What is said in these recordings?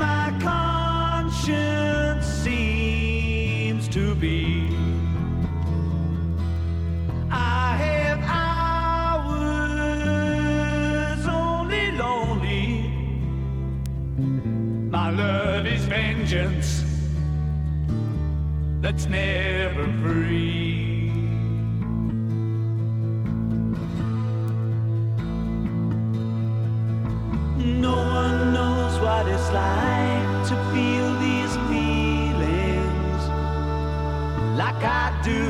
my conscience seems to be. I have hours only lonely. My love is vengeance that's never free. No one knows what it's like. I do.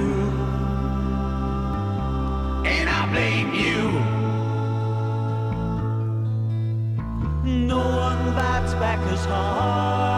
And I blame you. No one back as hard.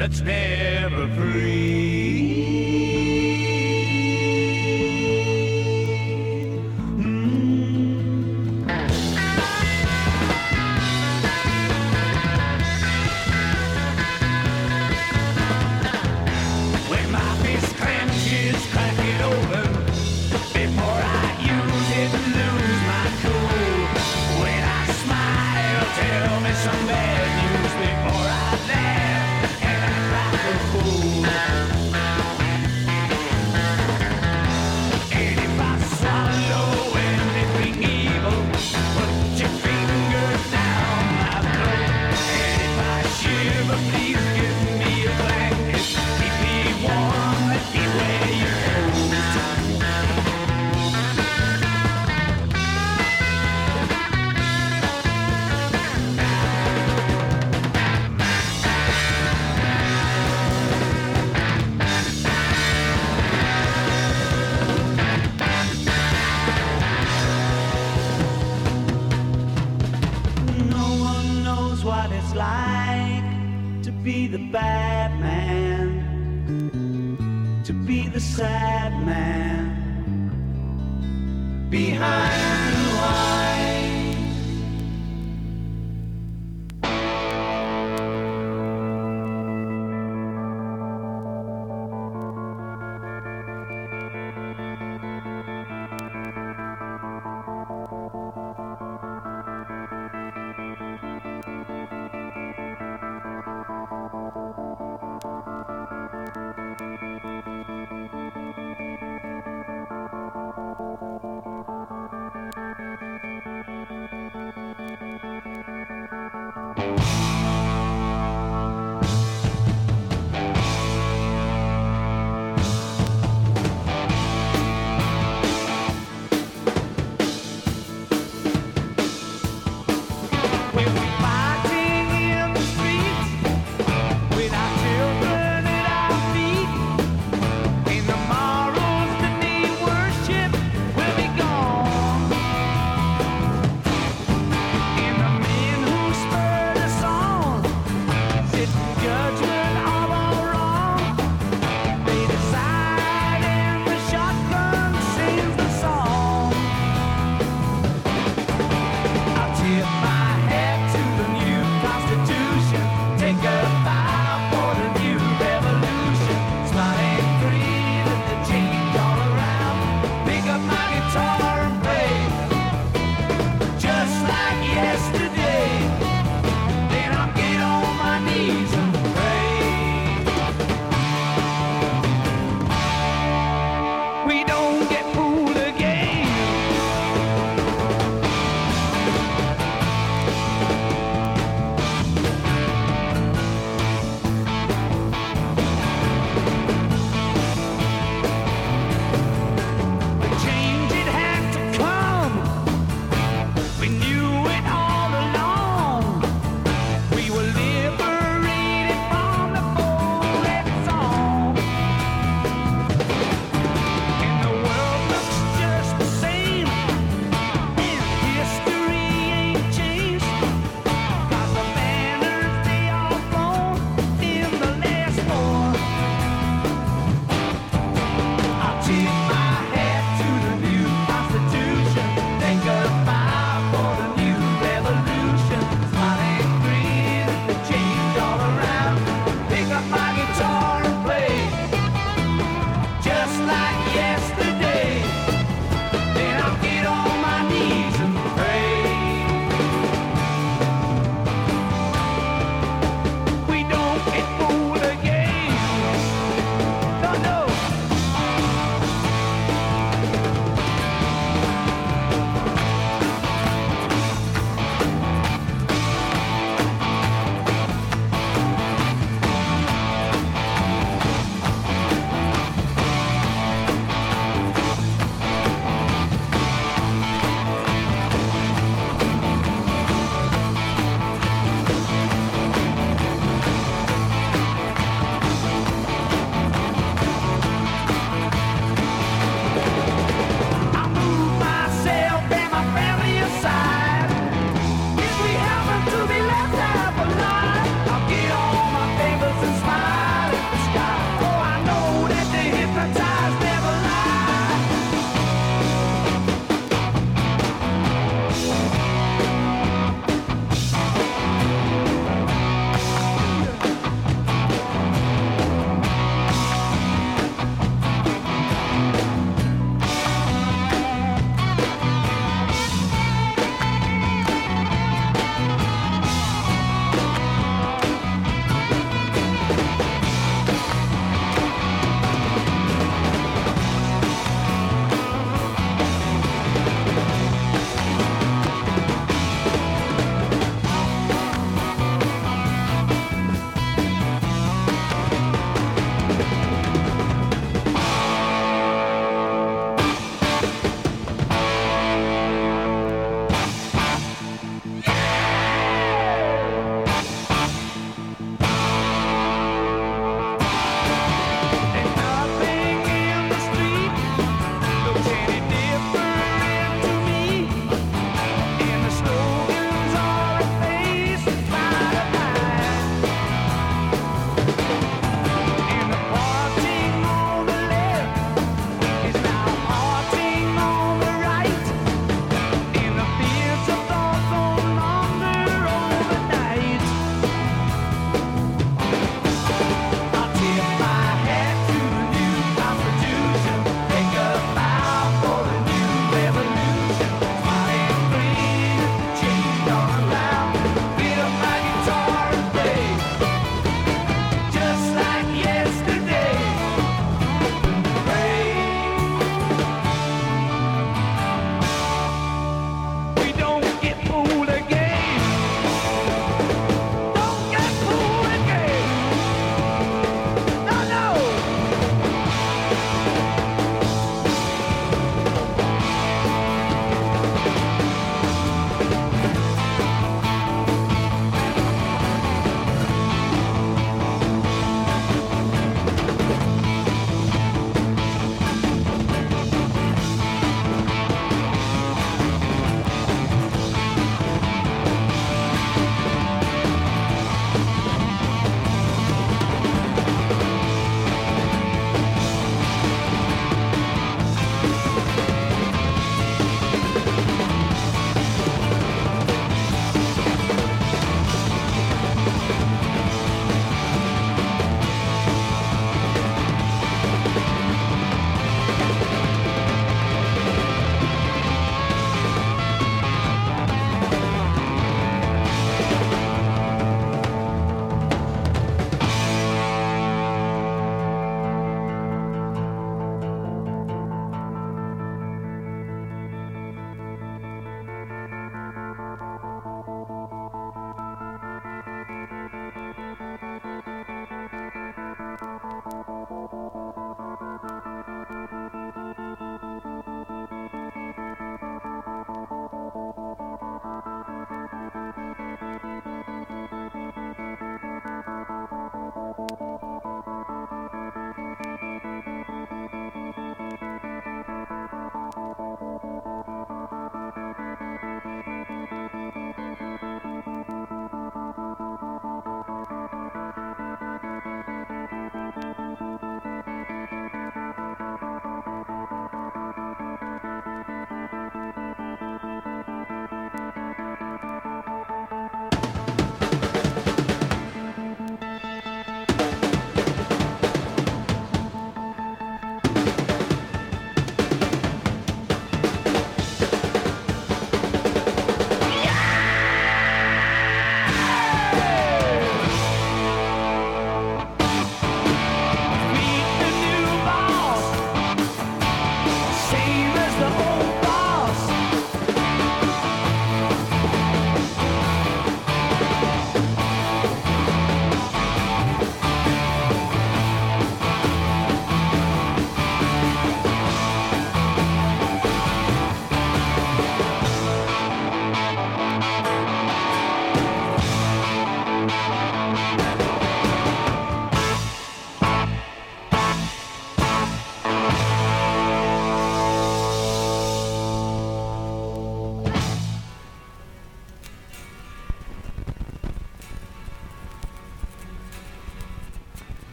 that's never free. behind.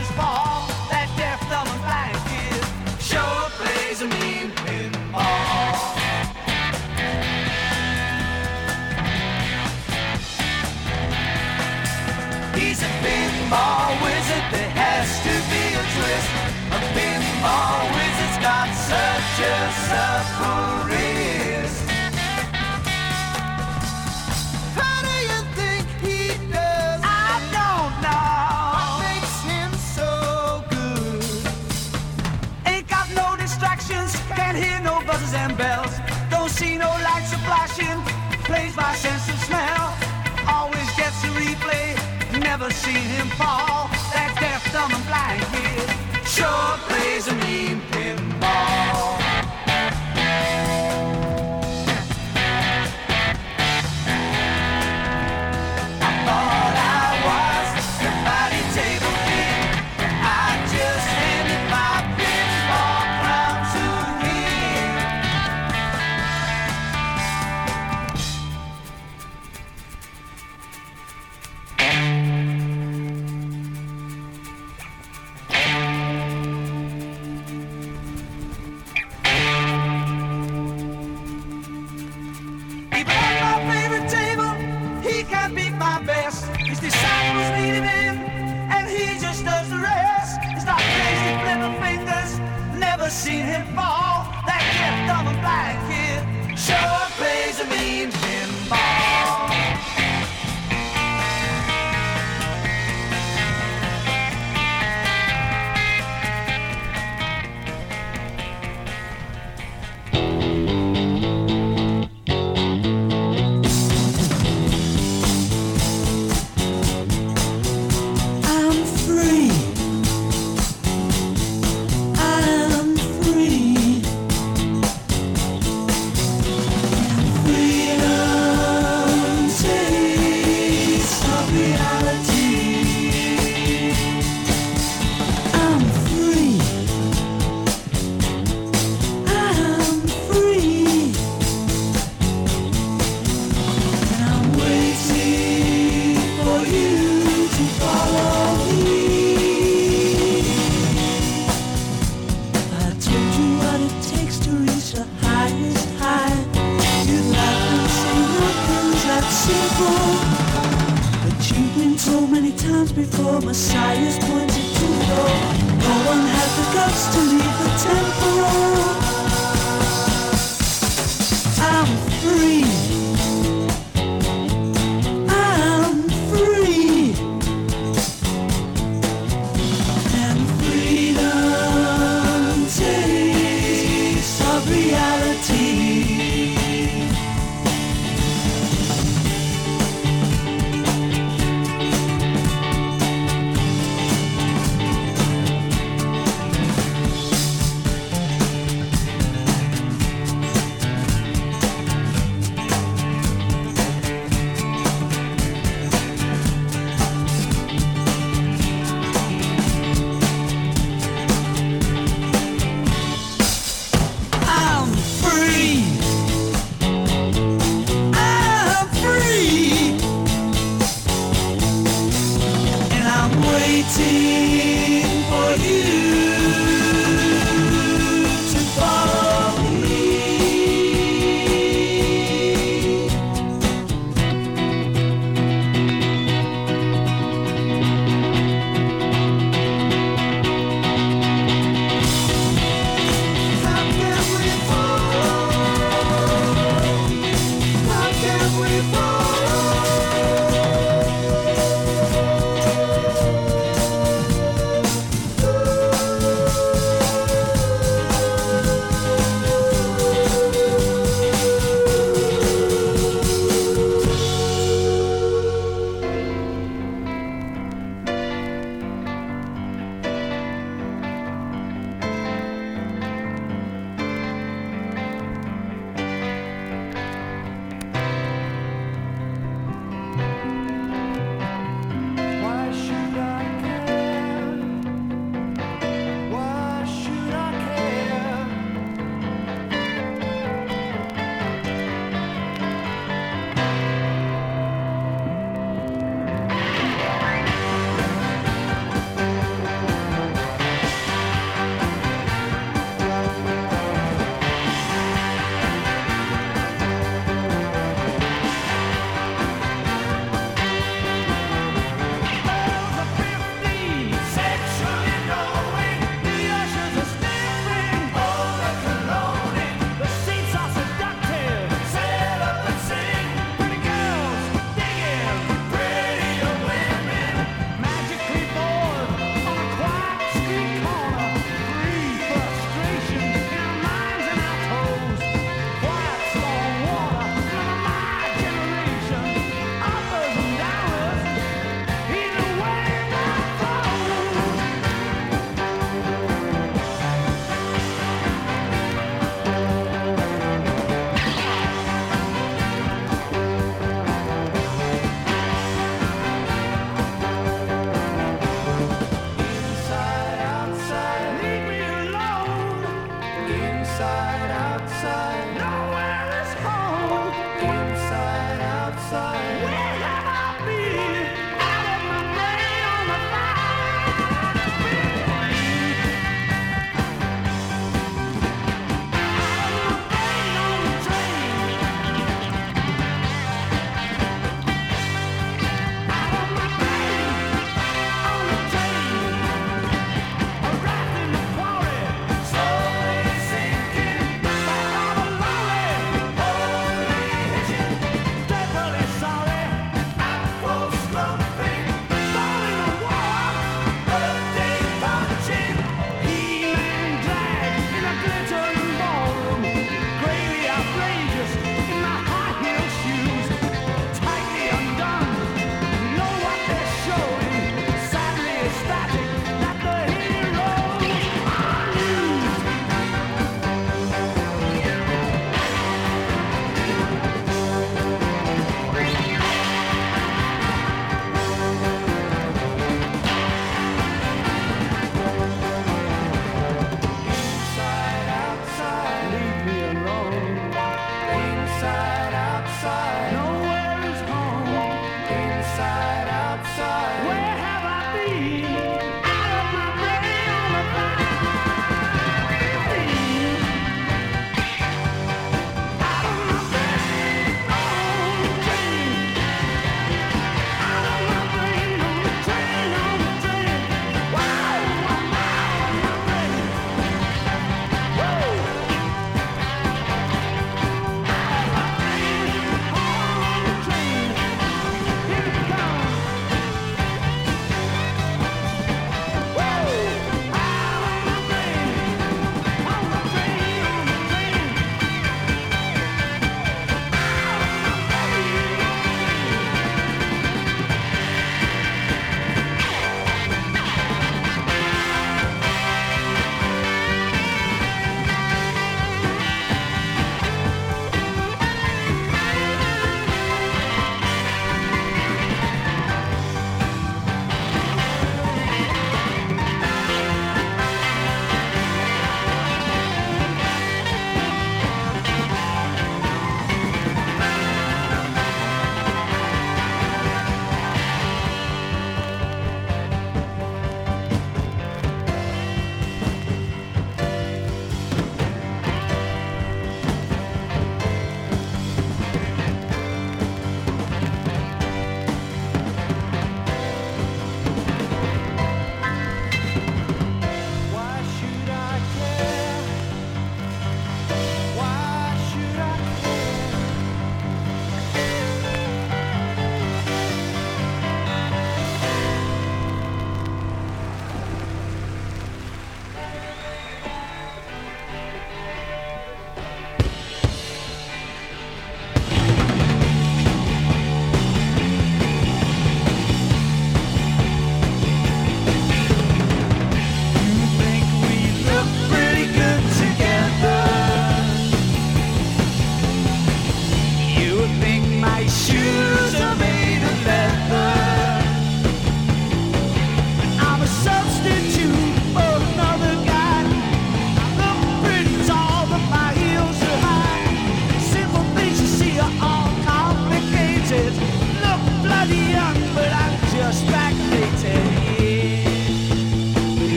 is fine.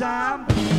Summertime.